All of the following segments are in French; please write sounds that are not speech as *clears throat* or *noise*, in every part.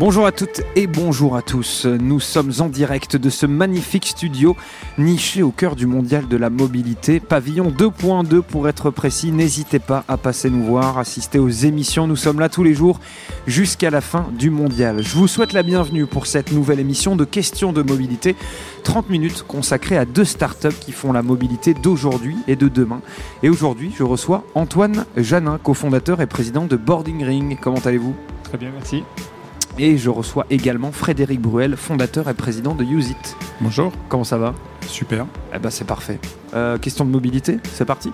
Bonjour à toutes et bonjour à tous. Nous sommes en direct de ce magnifique studio niché au cœur du mondial de la mobilité, pavillon 2.2 pour être précis. N'hésitez pas à passer nous voir, assister aux émissions. Nous sommes là tous les jours jusqu'à la fin du mondial. Je vous souhaite la bienvenue pour cette nouvelle émission de questions de mobilité. 30 minutes consacrées à deux startups qui font la mobilité d'aujourd'hui et de demain. Et aujourd'hui, je reçois Antoine Janin, cofondateur et président de Boarding Ring. Comment allez-vous? Très bien, merci. Et je reçois également Frédéric Bruel, fondateur et président de Use It. Bonjour. Comment ça va? Super. Eh ben c'est parfait. Euh, question de mobilité, c'est parti?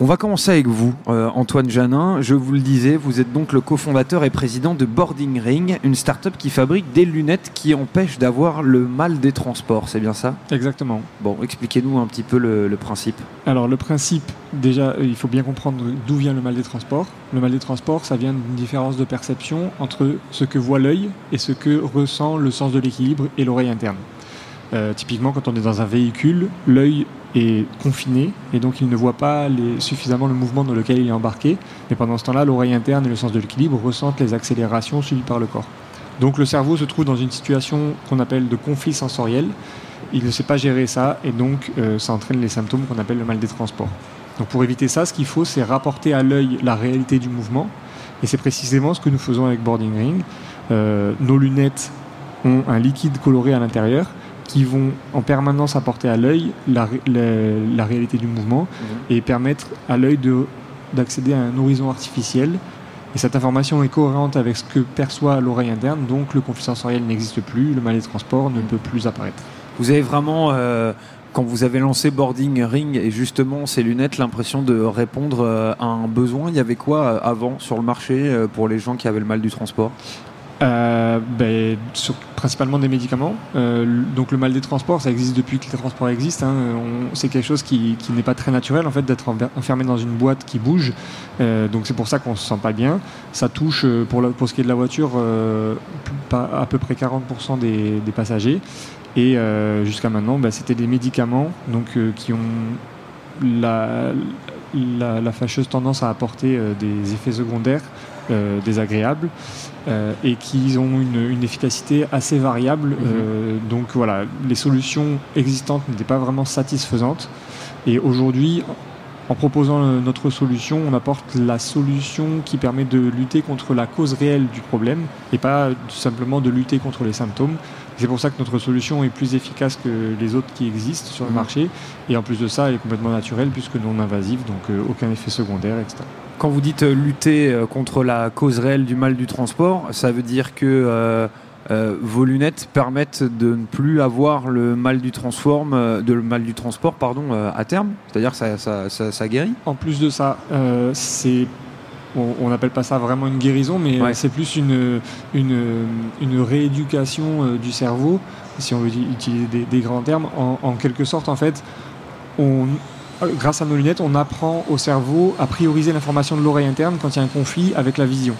On va commencer avec vous, euh, Antoine Janin. Je vous le disais, vous êtes donc le cofondateur et président de Boarding Ring, une start-up qui fabrique des lunettes qui empêchent d'avoir le mal des transports. C'est bien ça? Exactement. Bon, expliquez-nous un petit peu le, le principe. Alors le principe, déjà, il faut bien comprendre d'où vient le mal des transports. Le mal des transports, ça vient d'une différence de perception entre ce que voit l'œil et ce que ressent le sens de l'équilibre et l'oreille interne. Euh, typiquement, quand on est dans un véhicule, l'œil est confiné et donc il ne voit pas suffisamment le mouvement dans lequel il est embarqué. Mais pendant ce temps-là, l'oreille interne et le sens de l'équilibre ressentent les accélérations subies par le corps. Donc le cerveau se trouve dans une situation qu'on appelle de conflit sensoriel. Il ne sait pas gérer ça et donc euh, ça entraîne les symptômes qu'on appelle le mal des transports. Donc pour éviter ça, ce qu'il faut, c'est rapporter à l'œil la réalité du mouvement. Et c'est précisément ce que nous faisons avec Boarding Ring. Euh, nos lunettes ont un liquide coloré à l'intérieur qui vont en permanence apporter à l'œil la, la, la réalité du mouvement et permettre à l'œil de- d'accéder à un horizon artificiel. Et cette information est cohérente avec ce que perçoit l'oreille interne, donc le conflit sensoriel n'existe plus, le mal des transports ne peut plus apparaître. Vous avez vraiment, euh, quand vous avez lancé Boarding Ring et justement ces lunettes, l'impression de répondre euh, à un besoin? Il y avait quoi euh, avant sur le marché pour les gens qui avaient le mal du transport? Euh, ben, principalement des médicaments. Euh, donc le mal des transports, ça existe depuis que les transports existent. hein. C'est quelque chose qui, qui n'est pas très naturel en fait d'être enfermé dans une boîte qui bouge. Euh, donc c'est pour ça qu'on se sent pas bien. Ça touche pour, pour ce qui est de la voiture à peu près 40% des, passagers. Et jusqu'à maintenant, ben, c'était des médicaments donc qui ont la, la, la fâcheuse tendance à apporter euh, des effets secondaires euh, désagréables euh, et qui ont une, une efficacité assez variable. Euh, donc voilà, les solutions existantes n'étaient pas vraiment satisfaisantes. Et aujourd'hui, en proposant notre solution, on apporte la solution qui permet de lutter contre la cause réelle du problème et pas simplement de lutter contre les symptômes. C'est pour ça que notre solution est plus efficace que les autres qui existent sur le Mhm. marché. Et en plus de ça, elle est complètement naturelle puisque non invasive, donc euh, aucun effet secondaire, etc. Quand vous dites euh, lutter euh, contre la cause réelle du mal du transport, ça veut dire que euh, vos lunettes permettent de ne plus avoir le mal du transforme, euh, de le mal du transport, pardon, euh, à terme? C'est-à-dire que ça, ça, ça- ça guérit? En plus de ça, c'est on n'appelle pas ça vraiment une guérison, mais euh, Ouais. c'est plus une, une, une rééducation euh, du cerveau, si on veut utiliser des, des grands termes. En, en quelque sorte, en fait, on, grâce à nos lunettes, on apprend au cerveau à prioriser l'information de l'oreille interne quand il y a un conflit avec la vision.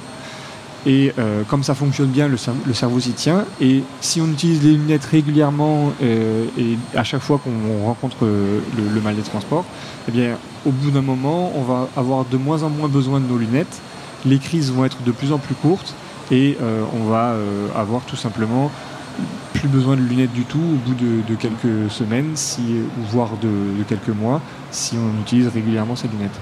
Et euh, comme ça fonctionne bien, le, cer- le cerveau s'y tient. Et si on utilise les lunettes régulièrement euh, et à chaque fois qu'on rencontre euh, le, mal des transports, eh bien, au bout d'un moment, on va avoir de moins en moins besoin de nos lunettes. Les crises vont être de plus en plus courtes et euh, on va euh, avoir tout simplement plus besoin de lunettes du tout au bout de, quelques semaines, si, voire de, de quelques mois, si on utilise régulièrement ces lunettes.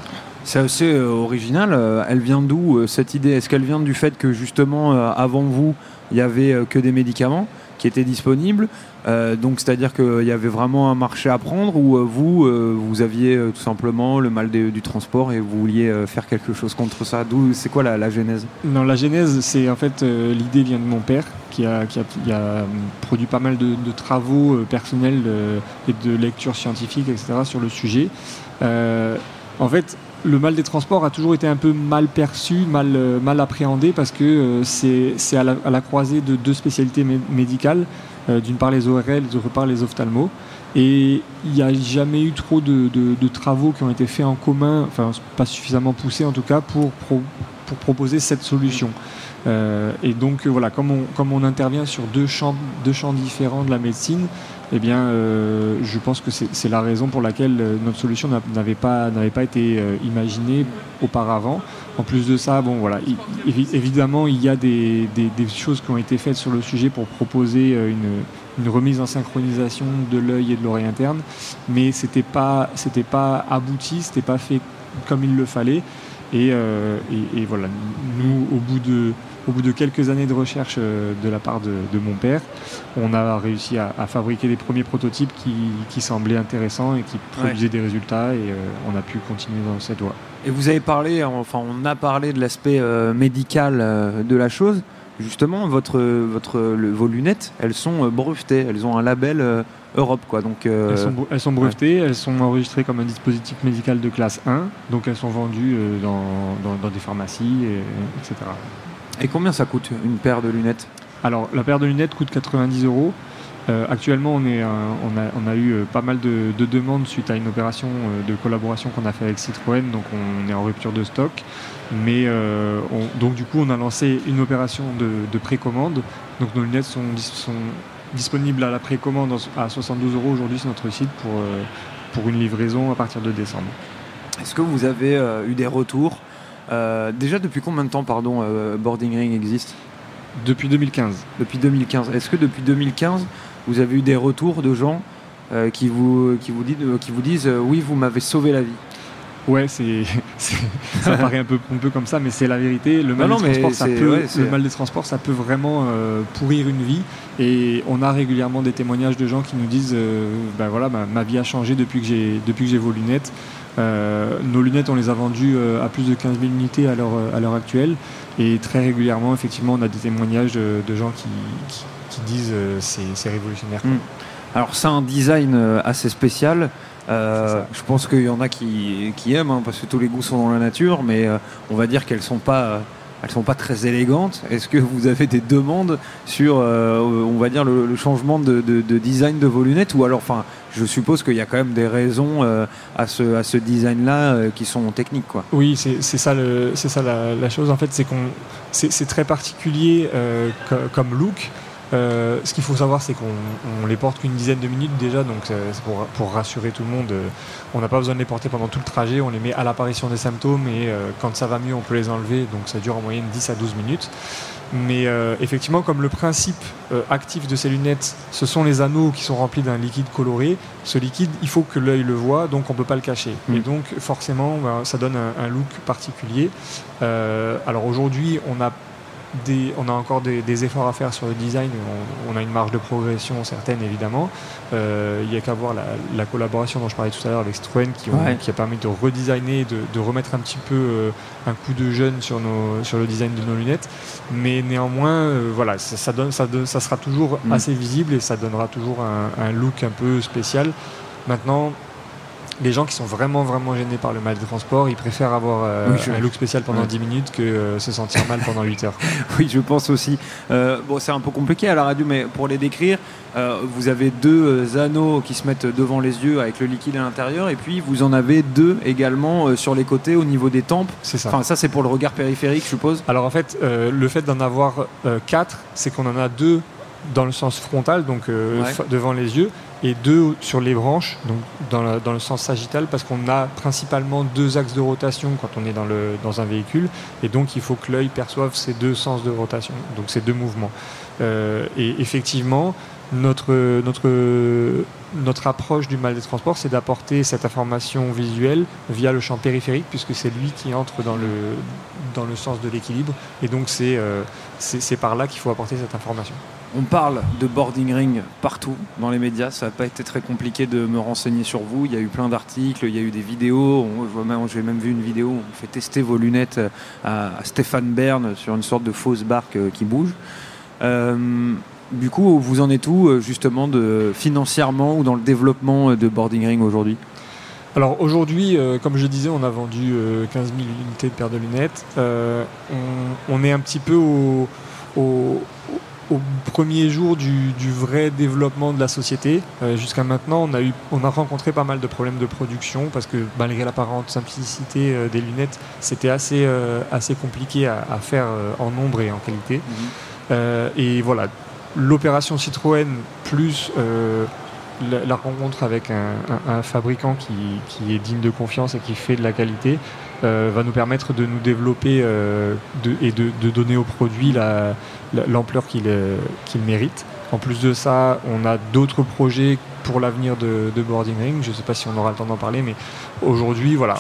C'est assez euh, original. Euh, elle vient d'où euh, cette idée? Est-ce qu'elle vient du fait que justement avant vous, il y avait que des médicaments qui étaient disponibles? Donc c'est-à-dire qu'il y avait vraiment un marché à prendre ou vous, vous aviez tout simplement le mal du transport et vous vouliez faire quelque chose contre ça? D'où c'est quoi la, genèse? Non, la genèse, c'est en fait l'idée vient de mon père qui a, produit pas mal de, travaux personnels et de lectures scientifiques, etc. sur le sujet. En fait, le mal des transports a toujours été un peu mal perçu, mal, euh, mal appréhendé parce que euh, c'est à la, à la croisée de deux spécialités mé- médicales, euh, d'une part les ORL, d'autre part les ophtalmos. Et il n'y a jamais eu trop de, travaux qui ont été faits en commun, enfin pas suffisamment poussés en tout cas, pour, pro- pour proposer cette solution. et donc voilà, comme on, comme on intervient sur deux champs, deux champs différents de la médecine, eh bien, euh, je pense que c'est la raison pour laquelle euh, notre solution n'avait pas, pas été euh, imaginée auparavant. En plus de ça, bon, voilà, évidemment, il y a des, choses qui ont été faites sur le sujet pour proposer une, remise en synchronisation de l'œil et de l'oreille interne, mais c'était pas, pas abouti, c'était pas fait comme il le fallait. Et, et voilà, nous, au bout de au bout de quelques années de recherche euh, de la part de, mon père, on a réussi à, fabriquer des premiers prototypes qui, semblaient intéressants et qui produisaient des résultats et euh, on a pu continuer dans cette voie. Et vous avez parlé, enfin on a parlé de l'aspect euh, médical de la chose. Justement, votre, votre, vos lunettes, elles sont brevetées, elles ont un label Europe. Quoi. Donc, elles, sont, brevetées, elles sont enregistrées comme un dispositif médical de classe 1, donc elles sont vendues dans, dans, des pharmacies, etc. Et combien ça coûte une paire de lunettes? Alors la paire de lunettes coûte 90 euros. Euh, actuellement, on, est, on, a, eu euh, pas mal de, demandes suite à une opération euh, de collaboration qu'on a fait avec Citroën, donc on est en rupture de stock. Mais donc du coup, on a lancé une opération de, précommande. Donc nos lunettes sont, sont, disponibles à la précommande à 72 euros aujourd'hui sur notre site pour, pour une livraison à partir de décembre. Est-ce que vous avez eu des retours euh, déjà, depuis combien de temps, pardon, euh, Boarding Ring existe? Depuis 2015. Depuis 2015. Est-ce que depuis 2015, vous avez eu des retours de gens euh, qui, vous, qui, vous disent, qui vous disent oui, vous m'avez sauvé la vie Ouais, c'est, *laughs* ça *laughs* paraît un peu pompeux comme ça, mais c'est la vérité. Le mal, des, transports, ça peut, le mal des transports, ça peut vraiment pourrir une vie. Et on a régulièrement des témoignages de gens qui nous disent ben voilà, ma, vie a changé depuis que j'ai, depuis que j'ai vos lunettes. Euh, nos lunettes, on les a vendues euh, à plus de 15 000 unités à l'heure actuelle. Et très régulièrement, effectivement, on a des témoignages de, gens qui, disent euh, c'est révolutionnaire. Hmm. Alors, c'est un design assez spécial. je pense qu'il y en a qui, aiment, hein, parce que tous les goûts sont dans la nature, mais on va dire qu'elles sont pas elles sont pas très élégantes. Est-ce que vous avez des demandes sur, on va dire, le, changement de, design de vos lunettes? Ou alors, enfin, je suppose qu'il y a quand même des raisons euh, à ce, à ce design-là euh, qui sont techniques. Quoi. Oui, c'est ça, le, ça la, la, chose. En fait, c'est qu'on c'est très particulier euh, comme look. Ce qu'il faut savoir, c'est qu'on les porte qu'une dizaine de minutes déjà, donc c'est pour, pour, rassurer tout le monde. on n'a pas besoin de les porter pendant tout le trajet, on les met à l'apparition des symptômes et quand ça va mieux, on peut les enlever, donc ça dure en moyenne 10 à 12 minutes. Mais euh, effectivement, comme le principe euh, actif de ces lunettes, ce sont les anneaux qui sont remplis d'un liquide coloré, ce liquide, il faut que l'œil le voit, donc on ne peut pas le cacher. Mm. Et donc, forcément, ben, ça donne un, look particulier. Euh, alors aujourd'hui, on a on a encore des, efforts à faire sur le design. On, a une marge de progression certaine, évidemment. Euh, il n'y a qu'à voir la, collaboration dont je parlais tout à l'heure avec Citroën qui, qui, a permis de redesigner, de, de remettre un petit peu euh, un coup de jeune sur, nos, sur le design de nos lunettes. Mais néanmoins, euh, voilà, ça, donne, ça, ça, sera toujours mm. assez visible et ça donnera toujours un look un peu spécial. Maintenant, les gens qui sont vraiment vraiment gênés par le mal de transport, ils préfèrent avoir euh, un look spécial pendant 10 minutes que euh, se sentir mal pendant 8 heures. *laughs* oui, je pense aussi. Euh, bon, c'est un peu compliqué à la radio, mais pour les décrire, vous avez deux anneaux qui se mettent devant les yeux avec le liquide à l'intérieur, et puis vous en avez deux également sur les côtés au niveau des tempes. C'est ça. Enfin, ça c'est pour le regard périphérique, je suppose. Alors en fait, le fait d'en avoir quatre, c'est qu'on en a deux dans le sens frontal, donc devant les yeux, et deux sur les branches, donc dans, le sens sagittal, parce qu'on a principalement deux axes de rotation quand on est dans, le, dans un véhicule, et donc il faut que l'œil perçoive ces deux sens de rotation, donc ces deux mouvements. Euh, et effectivement, notre, notre, notre approche du mal des transports, c'est d'apporter cette information visuelle via le champ périphérique, puisque c'est lui qui entre dans le, dans le sens de l'équilibre, et donc c'est euh, par là qu'il faut apporter cette information. On parle de boarding ring partout dans les médias. Ça n'a pas été très compliqué de me renseigner sur vous. Il y a eu plein d'articles, il y a eu des vidéos. J'ai même vu une vidéo où on fait tester vos lunettes à, Stéphane Bern sur une sorte de fausse barque euh, qui bouge. Euh, du coup, vous en êtes où euh, justement financièrement ou dans le développement de boarding ring aujourd'hui? Alors aujourd'hui, comme je disais, on a vendu 15 000 unités de paires de lunettes. on, est un petit peu au premiers jours du, vrai développement de la société. Jusqu'à maintenant, on a, eu, on a rencontré pas mal de problèmes de production parce que malgré l'apparente simplicité des lunettes, c'était assez, assez compliqué à, faire en nombre et en qualité. Mhm. et voilà, l'opération Citroën plus la, rencontre avec un, fabricant qui, est digne de confiance et qui fait de la qualité euh, va nous permettre de nous développer euh, et de, donner au produit l'ampleur euh, qu'il mérite. En plus de ça, on a d'autres projets pour l'avenir de, Boarding Ring. Je ne sais pas si on aura le temps d'en parler, mais aujourd'hui, voilà.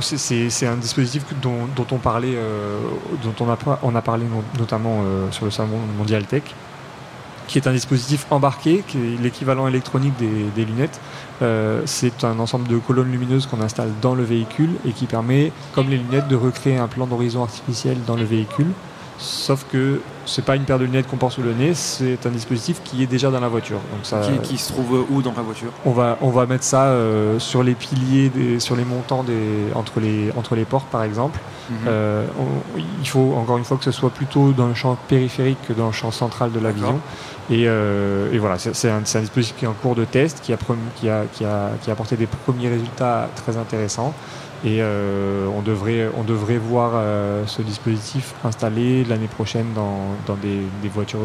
c'est un dispositif dont, on parlait, dont on a, on a parlé notamment sur le salon Mondial Tech qui est un dispositif embarqué, qui est l'équivalent électronique des, lunettes. Euh, c'est un ensemble de colonnes lumineuses qu'on installe dans le véhicule et qui permet, comme les lunettes, de recréer un plan d'horizon artificiel dans le véhicule. Sauf que c'est pas une paire de lunettes qu'on porte sous le nez, c'est un dispositif qui est déjà dans la voiture. Donc ça, qui, se trouve où dans la voiture on va, on va mettre ça euh, sur les piliers, sur les montants des, entre, les, entre les portes par exemple. Mhm. Euh, il faut encore une fois que ce soit plutôt dans le champ périphérique que dans le champ central de la vision. Euh, et, voilà, c'est un, dispositif qui est en cours de test, qui a, qui, a, qui, a, qui a apporté des premiers résultats très intéressants. Et euh, on, devrait, on devrait voir euh, ce dispositif installé l'année prochaine dans, dans des, des, voitures,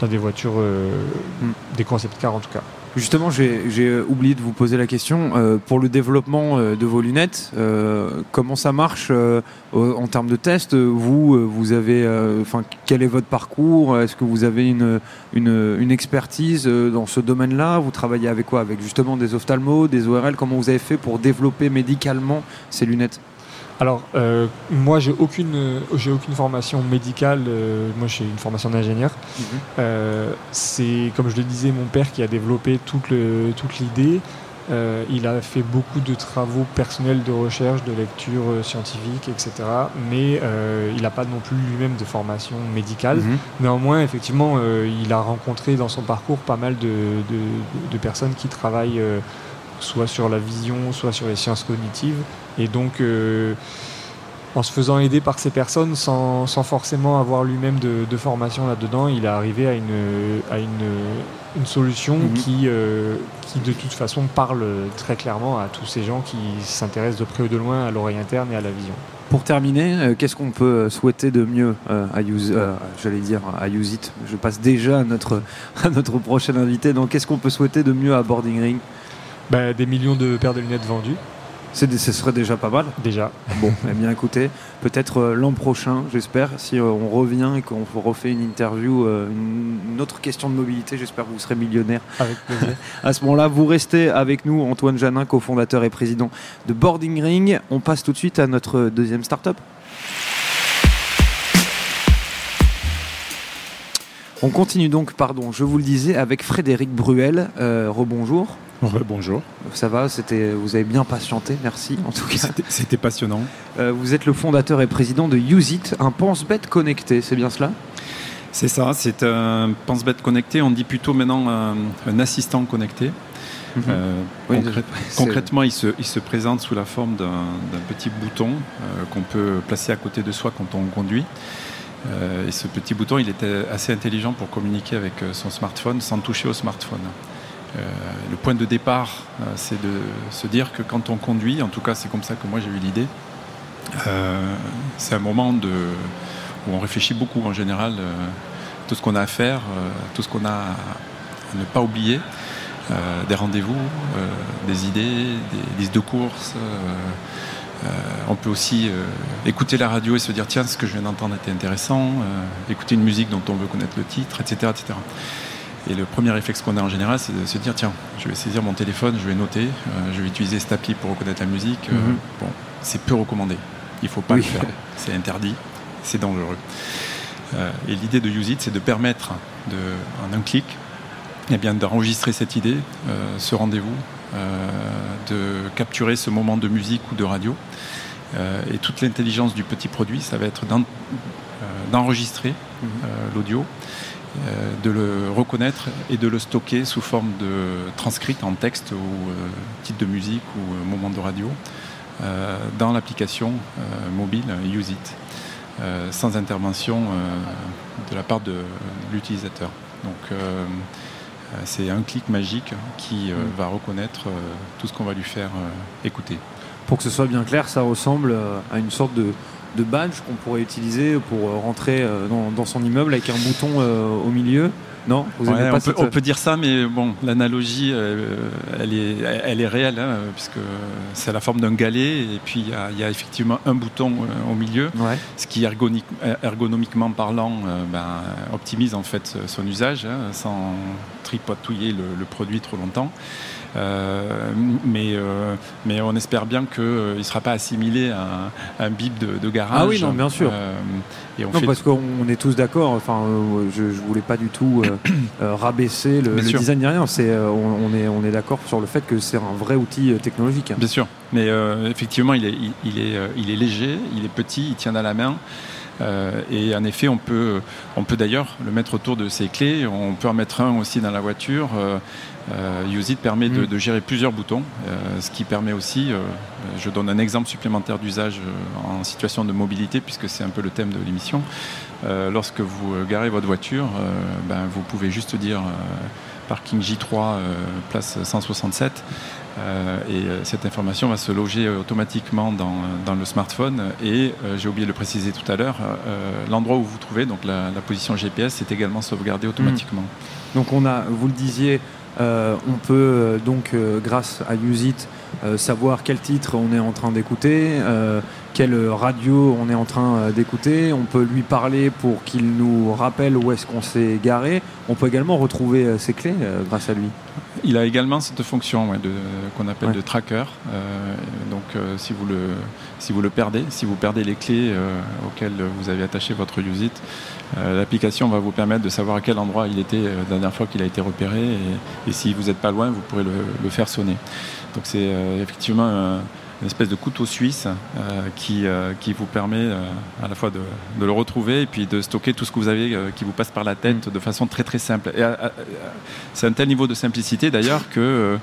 dans des voitures, hmm. des concept cars en tout cas. Justement, j'ai oublié de vous poser la question. Euh, pour le développement euh, de vos lunettes, euh, comment ça marche en termes de tests? Vous, avez, enfin, quel est votre parcours? Est-ce que vous avez une, une, une expertise dans ce domaine-là? Vous travaillez avec quoi? Avec justement des ophtalmos, des ORL Comment vous avez fait pour développer médicalement ces lunettes? Alors, euh, moi, j'ai aucune, j'ai aucune formation médicale. Euh, moi, j'ai une formation d'ingénieur. Mhm. Euh, c'est, comme je le disais, mon père qui a développé toute, le, toute l'idée. il a fait beaucoup de travaux personnels de recherche, de lecture scientifique, etc. Mais il n'a pas non plus lui-même de formation médicale. Mhm. Néanmoins, effectivement, il a rencontré dans son parcours pas mal de, de personnes qui travaillent soit sur la vision, soit sur les sciences cognitives. Et donc, euh, en se faisant aider par ces personnes sans, forcément avoir lui-même de, formation là-dedans, il est arrivé à une, à une, solution mhm. qui, euh, qui, de toute façon, parle très clairement à tous ces gens qui s'intéressent de près ou de loin à l'oreille interne et à la vision. Pour terminer, euh, qu'est-ce qu'on peut souhaiter de mieux à Use, j'allais dire à Use It? Je passe déjà à notre, *laughs* à notre prochain invité. Donc, qu'est-ce qu'on peut souhaiter de mieux à Boarding Ring? Bah, Des millions de paires de lunettes vendues. Ce serait déjà pas mal. Déjà. Bon, eh bien écoutez, peut-être euh, l'an prochain, j'espère, si euh, on revient et qu'on refait une interview, euh, une, autre question de mobilité, j'espère que vous serez millionnaire. Avec plaisir. *laughs* à ce moment-là, vous restez avec nous, Antoine Janin, cofondateur et président de Boarding Ring. On passe tout de suite à notre deuxième start-up. On continue donc, pardon, je vous le disais, avec Frédéric Bruel. rebonjour bonjour. Ça va, c'était, vous avez bien patienté, merci en tout cas. C'était passionnant. Euh, vous êtes le fondateur et président de It, un pense-bête connecté, c'est bien cela? C'est ça, c'est un pense-bête connecté, on dit plutôt maintenant un, assistant connecté. Mhm. Euh, concrètement, il se, il se, présente sous la forme d'un petit bouton euh, qu'on peut placer à côté de soi quand on conduit. Et ce petit bouton, il était assez intelligent pour communiquer avec son smartphone sans toucher au smartphone. Euh, le point de départ, euh, c'est de se dire que quand on conduit, en tout cas c'est comme ça que moi j'ai eu l'idée, euh, c'est un moment où on réfléchit beaucoup en général, tout ce qu'on a à faire, tout ce qu'on a à ne pas oublier, des rendez-vous, des idées, des listes de courses. On peut aussi écouter la radio et se dire tiens ce que je viens d'entendre était intéressant, écouter une musique dont on veut connaître le titre, etc. etc. Et le premier réflexe qu'on a en général, c'est de se dire tiens, je vais saisir mon téléphone, je vais noter, euh, je vais utiliser cette appli pour reconnaître la musique. Euh, mhm. Bon, c'est peu recommandé. Il ne faut pas le faire. *laughs* C'est interdit, c'est dangereux. Euh, et l'idée de Use It, c'est de permettre, de, en un clic, eh bien, d'enregistrer cette idée, ce rendez-vous, de capturer ce moment de musique ou de radio. et toute l'intelligence du petit produit, ça va être d'enregistrer mhm. l'audio euh, de le reconnaître et de le stocker sous forme de transcrite en texte ou euh, titre de musique ou euh, moment de radio dans l'application mobile Use It. sans intervention de la part de l'utilisateur. Donc c'est un clic magique qui mm. va reconnaître tout ce qu'on va lui faire écouter. Pour que ce soit bien clair, ça ressemble à une sorte de, badge qu'on pourrait utiliser pour rentrer dans, son immeuble avec un bouton au milieu non on, peut, dire ça, mais bon, l'analogie, euh, elle, est, elle est réelle, hein, puisque c'est la forme d'un galet, et puis il y, a effectivement un bouton euh, au milieu, ce qui, ergonomiquement parlant, euh, ben, optimise en fait son usage, hein, sans tripatouiller le, produit trop longtemps. Euh, mais, euh, mais on espère bien qu'il ne sera pas assimilé à, un bip de, garage. Ah oui, non, bien sûr. Euh, et on non, parce qu'on est tous d'accord. Enfin, je ne voulais pas du tout *clears throat* rabaisser le, design ni rien. C'est, on, est, on est d'accord sur le fait que c'est un vrai outil technologique. Bien sûr. Mais effectivement, il est, il, est, il est léger, il est petit, il tient à la main. Euh, et en effet, on peut, on peut d'ailleurs le mettre autour de ses clés. On peut en mettre un aussi dans la voiture. Euh, euh permet mm. de, gérer plusieurs boutons, euh, ce qui permet aussi, je donne un exemple supplémentaire d'usage en situation de mobilité, puisque c'est un peu le thème de l'émission. lorsque vous garez votre voiture, ben, vous pouvez juste dire parking J3, place 167. Euh, et euh, cette information va se loger automatiquement dans, le smartphone. Et euh, j'ai oublié de le préciser tout à l'heure, l'endroit où vous vous trouvez, donc la, position GPS, est également sauvegardé automatiquement. Hmm. Donc on a, vous le disiez, on peut donc grâce à Usit savoir quel titre on est en train d'écouter, quelle radio on est en train d'écouter. On peut lui parler pour qu'il nous rappelle où est-ce qu'on s'est garé. On peut également retrouver ses clés grâce à lui. Il a également cette fonction qu'on appelle de tracker. Euh, donc euh, si, vous le, si vous le perdez, si vous perdez les clés euh, auxquelles vous avez attaché votre Usit, l'application va vous permettre de savoir à quel endroit il était la dernière fois qu'il a été repéré. Et, si vous n'êtes pas loin, vous pourrez le, le faire sonner. Donc c'est effectivement une espèce de couteau suisse euh, qui, euh, qui vous permet euh, à la fois de, de, le retrouver et puis de stocker tout ce que vous avez qui vous passe par la tête de façon très très simple. c'est un tel niveau de simplicité d'ailleurs que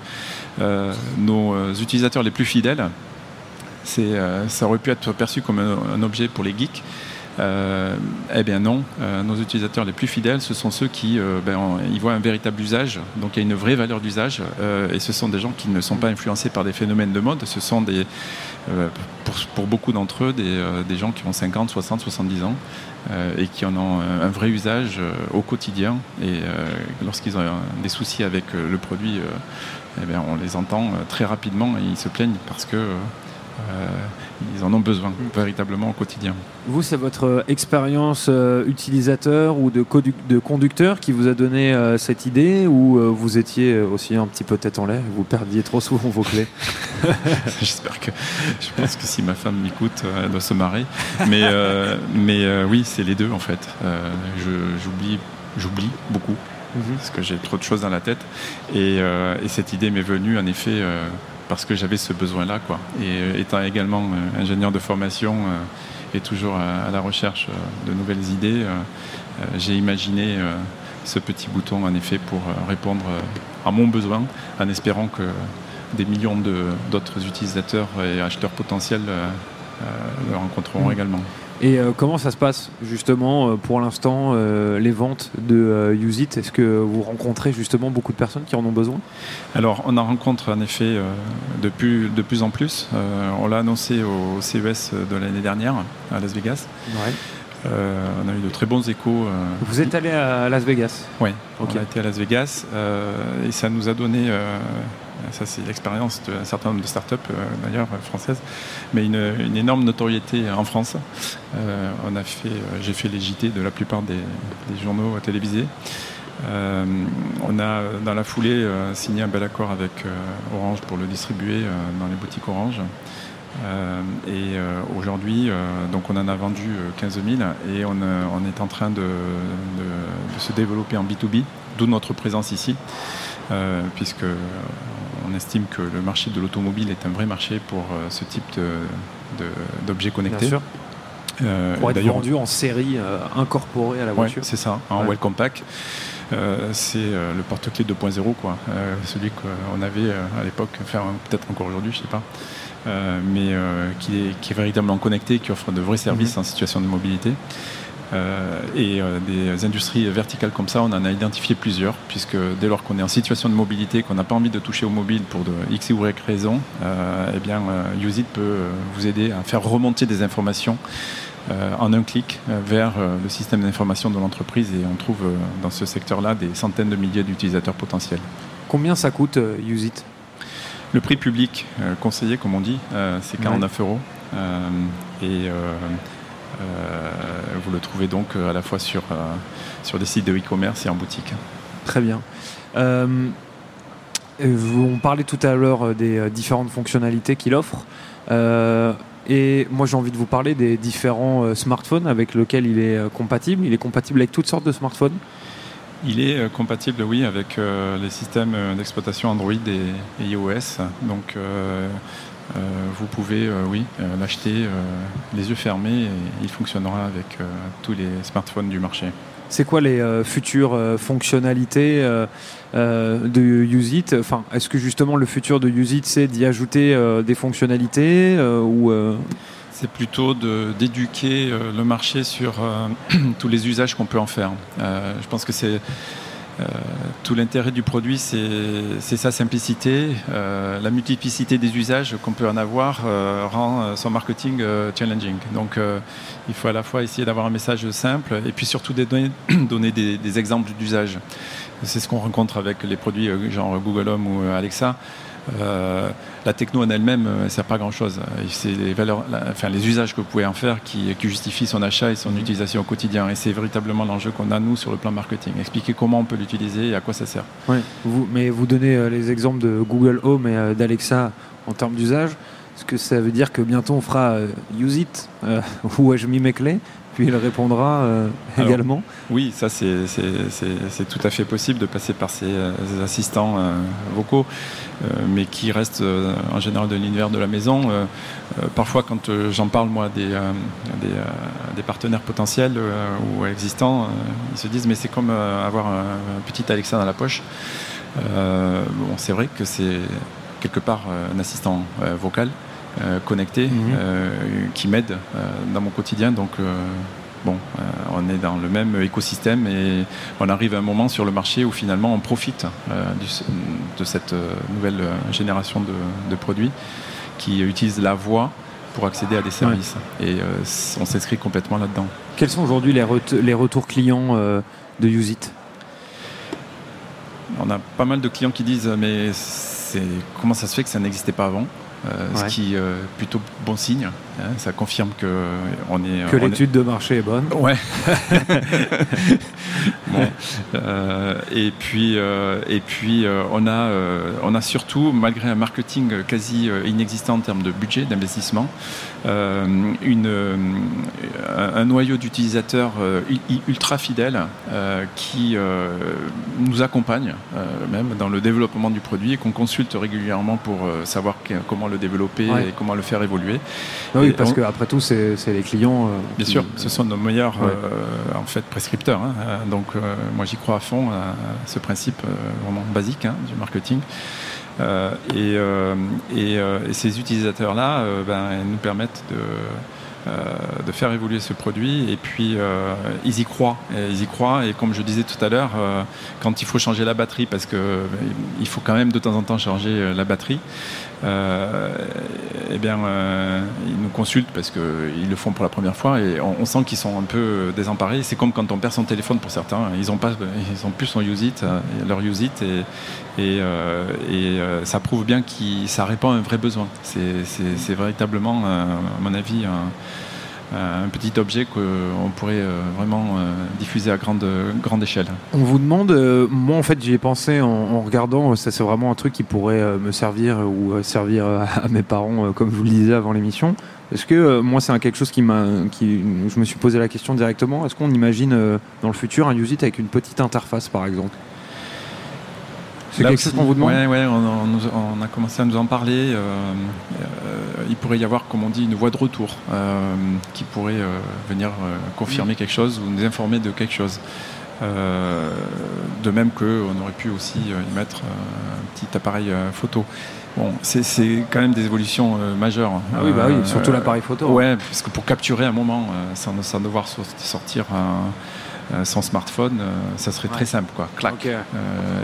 nos utilisateurs les plus fidèles, ça aurait pu être perçu comme un objet pour les geeks. Euh, eh bien non, euh, nos utilisateurs les plus fidèles, ce sont ceux qui euh, ben, ils voient un véritable usage, donc il y a une vraie valeur d'usage, et ce sont des gens qui ne sont pas influencés par des phénomènes de mode, ce sont des, pour, beaucoup d'entre eux des, gens qui ont 50, 60, 70 ans et qui en ont un, vrai usage au quotidien, et lorsqu'ils ont des soucis avec le produit, eh bien, on les entend très rapidement et ils se plaignent parce que ils en ont besoin véritablement au quotidien. Vous, c'est votre expérience euh, utilisateur ou de, de, conducteur qui vous a donné euh, cette idée ou vous étiez aussi un petit peu tête en l'air et vous perdiez trop souvent vos clés? *laughs* J'espère que. Je pense que si ma femme m'écoute, elle doit se marrer. Mais, mais oui, c'est les deux en fait. j'oublie, j'oublie beaucoup. Mhm. Parce que j'ai trop de choses dans la tête. Et, et cette idée m'est venue en effet parce que j'avais ce besoin-là. Quoi. Et euh, étant également euh, ingénieur de formation euh, et toujours à, la recherche de nouvelles idées, j'ai imaginé ce petit bouton en effet pour répondre à mon besoin en espérant que des millions d'autres utilisateurs et acheteurs potentiels le rencontreront mmh. également. Et euh, comment ça se passe justement euh, pour l'instant euh, les ventes de Usit Est-ce que vous rencontrez justement beaucoup de personnes qui en ont besoin? Alors on en rencontre en effet de, plus, de plus en plus. on l'a annoncé au CES de l'année dernière à Las Vegas. on a eu de très bons échos. Vous êtes allé à Las Vegas? Oui, on a été à Las Vegas et ça nous a donné ça, c'est l'expérience d'un certain nombre de startups, euh, d'ailleurs, euh, françaises, mais une, énorme notoriété en France. Euh, on a fait, j'ai fait les JT de la plupart des, journaux télévisés. on a dans la foulée signé un bel accord avec Orange pour le distribuer dans les boutiques Orange. et aujourd'hui, donc on en a vendu 15 000 et on, est en train de, se développer en B2B, d'où notre présence ici, puisque on estime que le marché de l'automobile est un vrai marché pour euh, ce type d'objets connectés. Bien sûr. Euh, pour être vendu en série euh, incorporée à la voiture. c'est ça, en Welcome Pack. c'est le porte-clés 2.0, quoi. celui qu'on avait à l'époque, enfin peut-être encore aujourd'hui, je sais pas. mais qui est, qui, est, véritablement connecté, qui offre de vrais services mhm. en situation de mobilité. Et des industries verticales comme ça, on en a identifié plusieurs, puisque dès lors qu'on est en situation de mobilité, qu'on n'a pas envie de toucher au mobile pour de X ou Y raison, eh bien, Usit peut vous aider à faire remonter des informations en un clic vers le système d'information de l'entreprise et on trouve dans ce secteur-là des centaines de milliers d'utilisateurs potentiels. Combien ça coûte Usit? Le prix public euh, conseillé, comme on dit, euh, c'est 49 euros. Euh, et vous le trouvez donc à la fois sur, sur des sites de e-commerce et en boutique. Très bien. on parlait tout à l'heure des différentes fonctionnalités qu'il offre. et moi, j'ai envie de vous parler des différents smartphones avec lesquels il est compatible. Il est compatible avec toutes sortes de smartphones. Il est euh, compatible, oui, avec euh, les systèmes euh, d'exploitation Android et, iOS. Donc, vous pouvez, oui, l'acheter les yeux fermés et il fonctionnera avec tous les smartphones du marché. C'est quoi les futures fonctionnalités de UseIt enfin, Est-ce que justement le futur de UseIt, c'est d'y ajouter des fonctionnalités ou c'est plutôt d'éduquer euh, le marché sur euh, *clears throat* tous les usages qu'on peut en faire. Euh, je pense que c'est tout l'intérêt du produit, c'est sa simplicité. la multiplicité des usages qu'on peut en avoir rend son marketing challenging. Donc il faut à la fois essayer d'avoir un message simple et puis surtout *clears throat* donner, des, des exemples d'usage. C'est ce qu'on rencontre avec les produits genre Google Home ou Alexa. Euh, la techno en elle-même, elle ne sert pas à grand-chose. C'est les, valeurs, enfin, les usages que vous pouvez en faire qui, justifient son achat et son mhm. utilisation au quotidien. Et c'est véritablement l'enjeu qu'on a, nous, sur le plan marketing. Expliquer comment on peut l'utiliser et à quoi ça sert. Vous, mais vous donnez euh, les exemples de Google Home et euh, d'Alexa en termes d'usage. Est-ce que ça veut dire que bientôt on fera Use It *laughs* où je mis mes clés *laughs* puis il répondra euh, également Oui, ça c'est tout à fait possible de passer par ces, euh, assistants euh, vocaux, mais qui restent en général de l'univers de la maison. parfois quand j'en parle moi des, des, partenaires potentiels ou existants, ils se disent mais c'est comme avoir un, petit Alexa dans la poche. bon, c'est vrai que c'est quelque part un assistant vocal. Euh, connecté mhm. euh, qui m'aide euh, dans mon quotidien. Donc bon, on est dans le même écosystème et on arrive à un moment sur le marché où finalement on profite de cette nouvelle génération de, produits qui utilisent la voix pour accéder à des services. Et on s'inscrit complètement là-dedans. Quels sont aujourd'hui les, les, retours clients de Usit On a pas mal de clients qui disent mais comment ça se fait que ça n'existait pas avant? Euh, ce qui est euh, plutôt bon signe. Hein. ça confirme que euh, on est que l'étude de marché est bonne. Ouais. *laughs* et puis et puis on a on a surtout malgré un marketing quasi inexistant en termes de budget d'investissement, une un noyau d'utilisateurs ultra fidèles qui nous accompagne même dans le développement du produit et qu'on consulte régulièrement pour savoir comment le développer et comment le faire évoluer. Oui, parce qu'après tout, c'est les clients. Euh, Bien sûr, ce sont nos meilleurs euh, en fait prescripteurs. Hein. Donc euh, moi j'y crois à fond à ce principe vraiment basique hein, du marketing. et, et, ces utilisateurs-là ben, nous permettent de de faire évoluer ce produit et puis ils y croient et ils y croient et comme je disais tout à l'heure quand il faut changer la batterie parce que il faut quand même de temps en temps changer la batterie euh, eh bien, euh, ils nous consultent parce qu'ils le font pour la première fois et on, sent qu'ils sont un peu désemparés. C'est comme quand on perd son téléphone pour certains. Ils ont, pas, ils ont plus son use it, euh, leur use it et, et, et ça prouve bien que ça répond à un vrai besoin. C'est véritablement, à mon avis, un, un petit objet qu'on pourrait euh, vraiment euh, diffuser à grande, grande échelle. On vous demande, euh, moi en fait j'y ai pensé en, regardant, ça c'est vraiment un truc qui pourrait me servir ou servir à mes parents, comme je vous le disais avant l'émission. Est-ce que moi c'est quelque chose qui m'a, qui, je me suis posé la question directement. Est-ce qu'on imagine dans le futur un Usit avec une petite interface par exemple? C'est quelque chose qu'on vous demande Oui, on, a commencé à nous en parler. Euh, euh, il pourrait y avoir, comme on dit, une voie de retour euh, qui pourrait venir confirmer quelque chose ou nous informer de quelque chose. de même qu'on aurait pu aussi y mettre un petit appareil photo. Bon, c'est quand même des évolutions majeures. Ah oui, bah oui, surtout l'appareil photo. Ouais, parce que pour capturer un moment, sans, sans, devoir sortir un euh, sans smartphone, euh, ça serait très simple, quoi. Clac. Euh,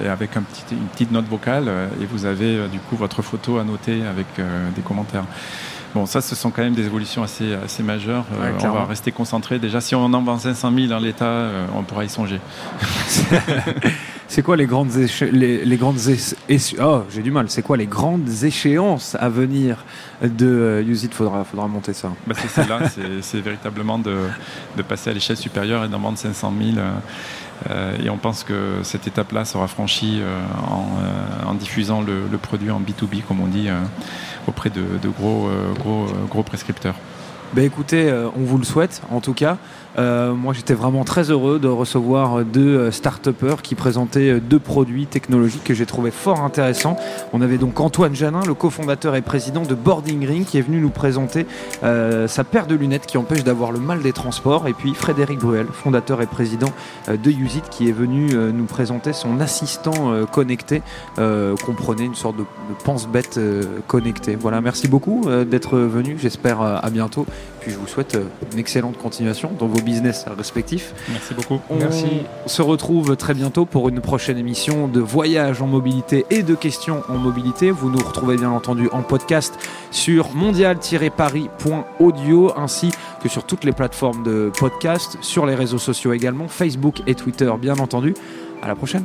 et avec un petit, une petite note vocale, et vous avez du coup votre photo à noter avec des commentaires. Bon, ça, ce sont quand même des évolutions assez, assez majeures. on va rester concentré. Déjà, si on en vend 500 000 dans l'État, on pourra y songer. *laughs* C'est quoi les grandes les, les, grandes oh j'ai du mal. C'est quoi les grandes échéances à venir de euh, It? Faudra faudra monter ça. Bah c'est là *laughs* c'est véritablement de, de passer à l'échelle supérieure et d'en vendre 500 000. Euh, euh, et on pense que cette étape-là sera franchie euh, en, en, diffusant le, le, produit en B2B, comme on dit, auprès de, de gros, gros, gros prescripteurs. Ben écoutez, on vous le souhaite en tout cas. Euh, moi, j'étais vraiment très heureux de recevoir deux euh, start-upers qui présentaient euh, deux produits technologiques que j'ai trouvé fort intéressants. On avait donc Antoine Janin, le cofondateur et président de Boarding Ring, qui est venu nous présenter sa paire de lunettes qui empêche d'avoir le mal des transports. Et puis Frédéric Bruel, fondateur et président de Usit, qui est venu nous présenter son assistant connecté, comprenez une sorte de, pense-bête connecté. Voilà, merci beaucoup d'être venu. J'espère à bientôt. Puis je vous souhaite une excellente continuation dans vos business respectifs. Merci beaucoup. On se retrouve très bientôt pour une prochaine émission de voyage en mobilité et de questions en mobilité. Vous nous retrouvez bien entendu en podcast sur mondial-paris.audio ainsi que sur toutes les plateformes de podcast, sur les réseaux sociaux également, Facebook et Twitter bien entendu. À la prochaine.